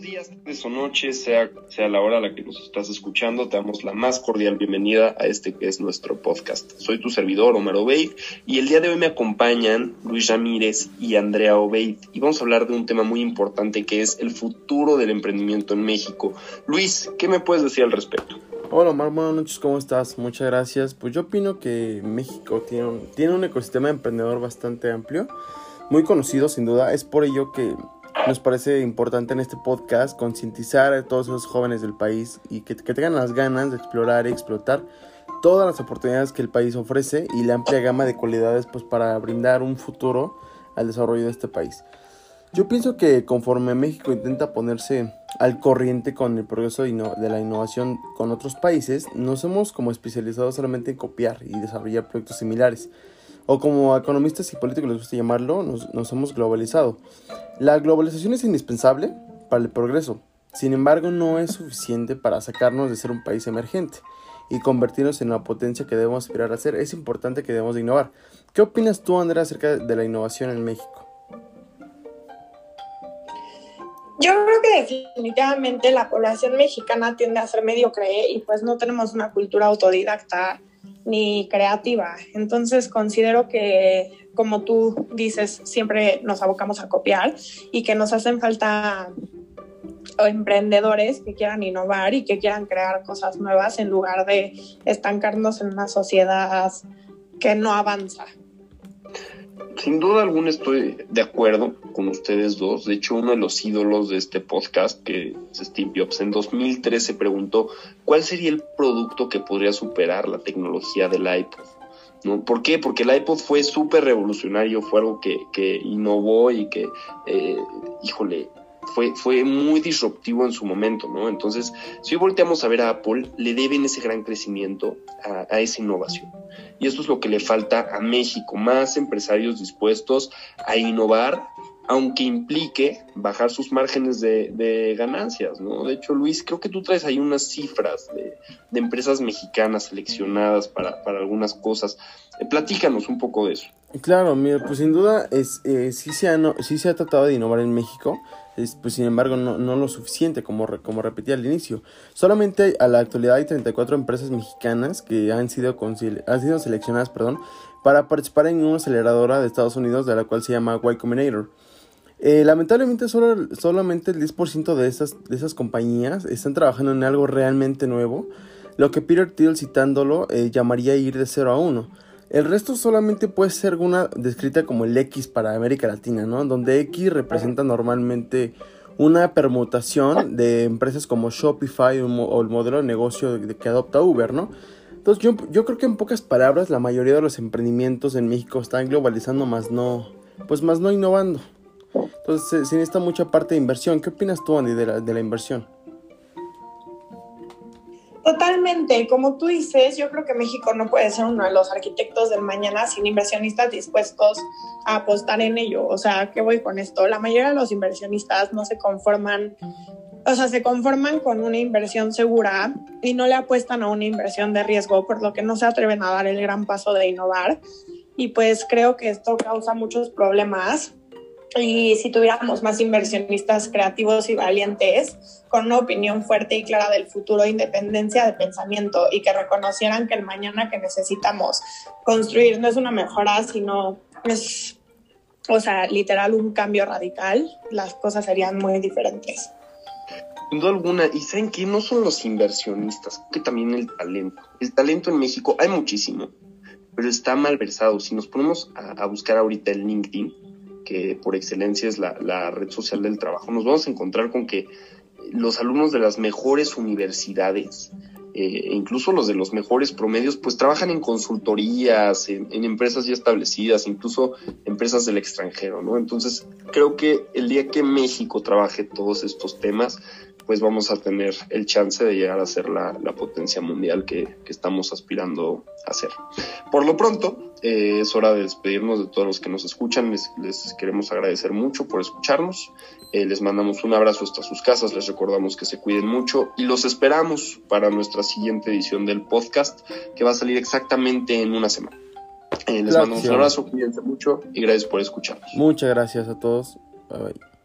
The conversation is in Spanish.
días, tardes o noches, sea, sea la hora a la que nos estás escuchando, te damos la más cordial bienvenida a este que es nuestro podcast. Soy tu servidor, Omar Obeid, y el día de hoy me acompañan Luis Ramírez y Andrea Obeid, y vamos a hablar de un tema muy importante que es el futuro del emprendimiento en México. Luis, ¿qué me puedes decir al respecto? Hola Omar, buenas noches, ¿cómo estás? Muchas gracias. Pues yo opino que México tiene un, tiene un ecosistema emprendedor bastante amplio, muy conocido sin duda, es por ello que nos parece importante en este podcast concientizar a todos esos jóvenes del país y que, tengan las ganas de explorar y explotar todas las oportunidades que el país ofrece y la amplia gama de cualidades pues para brindar un futuro al desarrollo de este país. Yo pienso que conforme México intenta ponerse al corriente con el progreso de la innovación con otros países, nos hemos como especializado solamente en copiar y desarrollar proyectos similares o como economistas y políticos les gusta llamarlo, nos, hemos globalizado. La globalización es indispensable para el progreso, sin embargo no es suficiente para sacarnos de ser un país emergente y convertirnos en la potencia que debemos aspirar a ser. Es importante que debemos de innovar. ¿Qué opinas tú, Andrea, acerca de la innovación en México? Yo creo que definitivamente la población mexicana tiende a ser mediocre y pues no tenemos una cultura autodidacta ni creativa. Entonces considero que, como tú dices, siempre nos abocamos a copiar y que nos hacen falta emprendedores que quieran innovar y que quieran crear cosas nuevas en lugar de estancarnos en una sociedad que no avanza. Sin duda alguna estoy de acuerdo con ustedes dos. De hecho, uno de los ídolos de este podcast, que es Steve Jobs, en 2013 preguntó cuál sería el producto que podría superar la tecnología del iPod. ¿No? ¿Por qué? Porque el iPod fue súper revolucionario, fue algo que, que innovó y que, eh, híjole, fue, fue muy disruptivo en su momento, ¿no? Entonces, si hoy volteamos a ver a Apple, le deben ese gran crecimiento a, a, esa innovación. Y esto es lo que le falta a México, más empresarios dispuestos a innovar, aunque implique bajar sus márgenes de, ganancias, ¿no? De hecho, Luis, creo que tú traes ahí unas cifras de, empresas mexicanas seleccionadas para, para algunas cosas. Eh, platícanos un poco de eso. Claro, mira, pues sin duda es, eh, sí, se ha, sí se ha tratado de innovar en México pues sin embargo no, no, lo suficiente como, como repetí al inicio. Solamente a la actualidad hay 34 empresas mexicanas que han sido, han sido seleccionadas perdón, para participar en una aceleradora de Estados Unidos de la cual se llama Y Combinator. Eh, lamentablemente solo, solamente el 10% de esas, de esas compañías están trabajando en algo realmente nuevo, lo que Peter Thiel citándolo eh, llamaría ir de 0 a 1. El resto solamente puede ser una descrita como el X para América Latina, ¿no? Donde X representa normalmente una permutación de empresas como Shopify o el modelo de negocio que adopta Uber, ¿no? Entonces yo, yo creo que en pocas palabras la mayoría de los emprendimientos en México están globalizando más no, pues más no innovando. Entonces se, necesita mucha parte de inversión. ¿Qué opinas tú, Andy, de la inversión? Totalmente, como tú dices, yo creo que México no puede ser uno de los arquitectos del mañana sin inversionistas dispuestos a apostar en ello. O sea, ¿qué voy con esto? La mayoría de los inversionistas no se conforman, o sea, se conforman con una inversión segura y no le apuestan a una inversión de riesgo, por lo que no se atreven a dar el gran paso de innovar. Y pues creo que esto causa muchos problemas y si tuviéramos más inversionistas creativos y valientes, con una opinión fuerte y clara del futuro, independencia de pensamiento y que reconocieran que el mañana que necesitamos construir no es una mejora, sino es, o sea, literal un cambio radical, las cosas serían muy diferentes. Sin duda alguna, y saben que no son los inversionistas, que también el talento. El talento en México hay muchísimo, pero está mal versado. Si nos ponemos a, a buscar ahorita el LinkedIn, que por excelencia es la, red social del trabajo, nos vamos a encontrar con que los alumnos de las mejores universidades, eh, incluso los de los mejores promedios, pues trabajan en consultorías, en, en, empresas ya establecidas, incluso empresas del extranjero, ¿no? Entonces, creo que el día que México trabaje todos estos temas, pues vamos a tener el chance de llegar a ser la, la potencia mundial que, que, estamos aspirando a ser. Por lo pronto, eh, es hora de despedirnos de todos los que nos escuchan. Les, les queremos agradecer mucho por escucharnos. Eh, les mandamos un abrazo hasta sus casas. Les recordamos que se cuiden mucho y los esperamos para nuestra siguiente edición del podcast que va a salir exactamente en una semana. Eh, les mandamos un abrazo, cuídense mucho y gracias por escucharnos. Muchas gracias a todos. Bye bye.